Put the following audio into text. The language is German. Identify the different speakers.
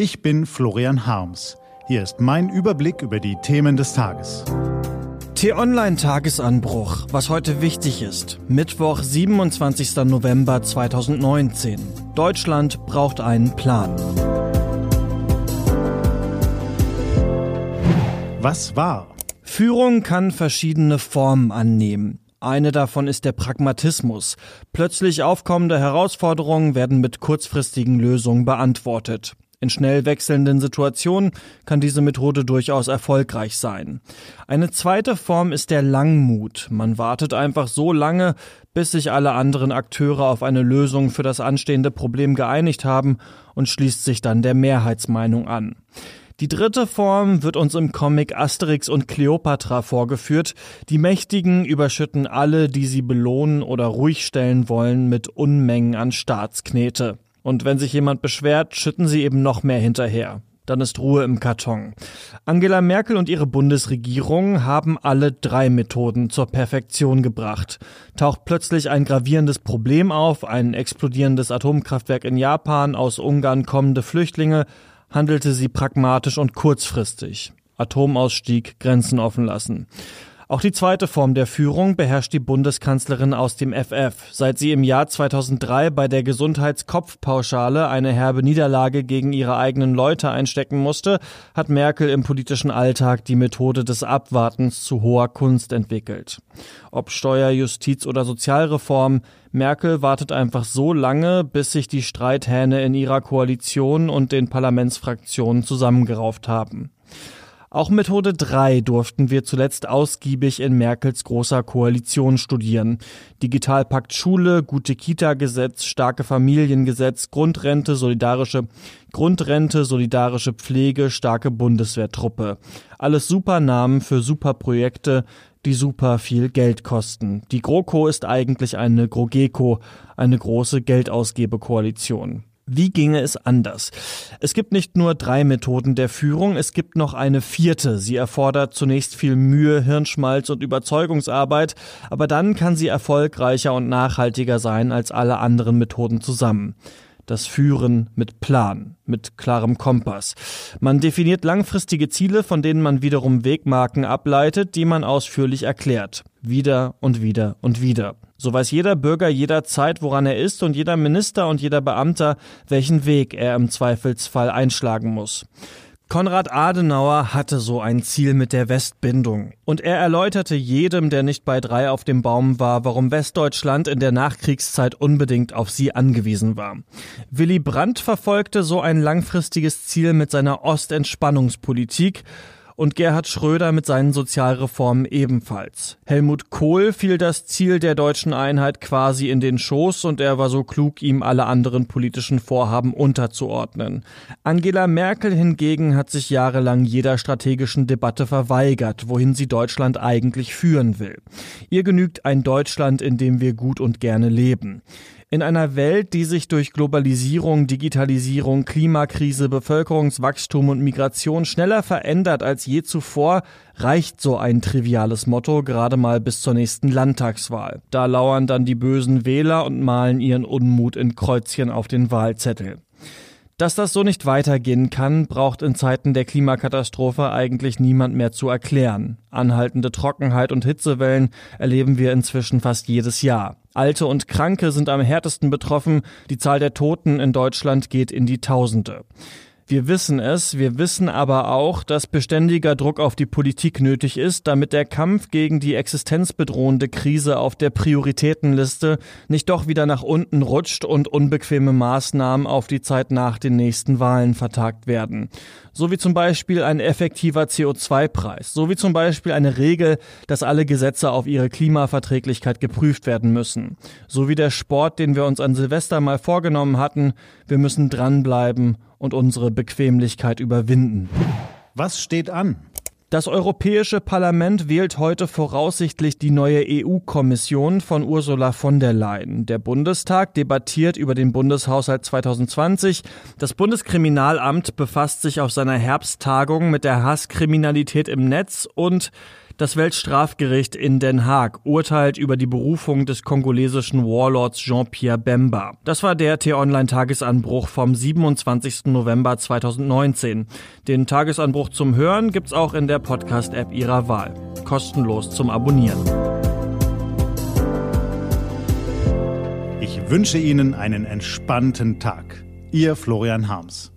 Speaker 1: Ich bin Florian Harms. Hier ist mein Überblick über die Themen des Tages.
Speaker 2: T-Online-Tagesanbruch, was heute wichtig ist. Mittwoch, 27. November 2019. Deutschland braucht einen Plan.
Speaker 1: Was war?
Speaker 2: Führung kann verschiedene Formen annehmen. Eine davon ist der Pragmatismus. Plötzlich aufkommende Herausforderungen werden mit kurzfristigen Lösungen beantwortet. In schnell wechselnden Situationen kann diese Methode durchaus erfolgreich sein. Eine zweite Form ist der Langmut. Man wartet einfach so lange, bis sich alle anderen Akteure auf eine Lösung für das anstehende Problem geeinigt haben und schließt sich dann der Mehrheitsmeinung an. Die dritte Form wird uns im Comic Asterix und Cleopatra vorgeführt. Die Mächtigen überschütten alle, die sie belohnen oder ruhig stellen wollen, mit Unmengen an Staatsknete. Und wenn sich jemand beschwert, schütten sie eben noch mehr hinterher. Dann ist Ruhe im Karton. Angela Merkel und ihre Bundesregierung haben alle drei Methoden zur Perfektion gebracht. Taucht plötzlich ein gravierendes Problem auf, ein explodierendes Atomkraftwerk in Japan, aus Ungarn kommende Flüchtlinge, handelte sie pragmatisch und kurzfristig. Atomausstieg, Grenzen offen lassen. Auch die zweite Form der Führung beherrscht die Bundeskanzlerin aus dem FF. Seit sie im Jahr 2003 bei der Gesundheitskopfpauschale eine herbe Niederlage gegen ihre eigenen Leute einstecken musste, hat Merkel im politischen Alltag die Methode des Abwartens zu hoher Kunst entwickelt. Ob Steuer, Justiz oder Sozialreform, Merkel wartet einfach so lange, bis sich die Streithähne in ihrer Koalition und den Parlamentsfraktionen zusammengerauft haben. Auch Methode 3 durften wir zuletzt ausgiebig in Merkels großer Koalition studieren. Digitalpakt Schule, gute Kita-Gesetz, starke Familiengesetz, Grundrente, solidarische Grundrente, solidarische Pflege, starke Bundeswehrtruppe. Alles super Namen für super Projekte, die super viel Geld kosten. Die GroKo ist eigentlich eine GroGeco, eine große Geldausgebekoalition. Wie ginge es anders? Es gibt nicht nur drei Methoden der Führung, es gibt noch eine vierte. Sie erfordert zunächst viel Mühe, Hirnschmalz und Überzeugungsarbeit, aber dann kann sie erfolgreicher und nachhaltiger sein als alle anderen Methoden zusammen das Führen mit Plan, mit klarem Kompass. Man definiert langfristige Ziele, von denen man wiederum Wegmarken ableitet, die man ausführlich erklärt. Wieder und wieder und wieder. So weiß jeder Bürger jederzeit, woran er ist und jeder Minister und jeder Beamter, welchen Weg er im Zweifelsfall einschlagen muss. Konrad Adenauer hatte so ein Ziel mit der Westbindung. Und er erläuterte jedem, der nicht bei drei auf dem Baum war, warum Westdeutschland in der Nachkriegszeit unbedingt auf sie angewiesen war. Willy Brandt verfolgte so ein langfristiges Ziel mit seiner Ostentspannungspolitik und Gerhard Schröder mit seinen Sozialreformen ebenfalls. Helmut Kohl fiel das Ziel der deutschen Einheit quasi in den Schoß und er war so klug, ihm alle anderen politischen Vorhaben unterzuordnen. Angela Merkel hingegen hat sich jahrelang jeder strategischen Debatte verweigert, wohin sie Deutschland eigentlich führen will. Ihr genügt ein Deutschland, in dem wir gut und gerne leben. In einer Welt, die sich durch Globalisierung, Digitalisierung, Klimakrise, Bevölkerungswachstum und Migration schneller verändert als je zuvor, reicht so ein triviales Motto gerade mal bis zur nächsten Landtagswahl. Da lauern dann die bösen Wähler und malen ihren Unmut in Kreuzchen auf den Wahlzettel. Dass das so nicht weitergehen kann, braucht in Zeiten der Klimakatastrophe eigentlich niemand mehr zu erklären. Anhaltende Trockenheit und Hitzewellen erleben wir inzwischen fast jedes Jahr. Alte und Kranke sind am härtesten betroffen, die Zahl der Toten in Deutschland geht in die Tausende. Wir wissen es, wir wissen aber auch, dass beständiger Druck auf die Politik nötig ist, damit der Kampf gegen die existenzbedrohende Krise auf der Prioritätenliste nicht doch wieder nach unten rutscht und unbequeme Maßnahmen auf die Zeit nach den nächsten Wahlen vertagt werden. So wie zum Beispiel ein effektiver CO2-Preis, so wie zum Beispiel eine Regel, dass alle Gesetze auf ihre Klimaverträglichkeit geprüft werden müssen, so wie der Sport, den wir uns an Silvester mal vorgenommen hatten, wir müssen dranbleiben und unsere Bequemlichkeit überwinden.
Speaker 1: Was steht an?
Speaker 2: Das Europäische Parlament wählt heute voraussichtlich die neue EU-Kommission von Ursula von der Leyen. Der Bundestag debattiert über den Bundeshaushalt 2020. Das Bundeskriminalamt befasst sich auf seiner Herbsttagung mit der Hasskriminalität im Netz und Das Weltstrafgericht in Den Haag urteilt über die Berufung des kongolesischen Warlords Jean-Pierre Bemba. Das war der T-Online-Tagesanbruch vom 27. November 2019. Den Tagesanbruch zum Hören gibt's auch in der Podcast-App Ihrer Wahl. Kostenlos zum Abonnieren.
Speaker 1: Ich wünsche Ihnen einen entspannten Tag. Ihr Florian Harms.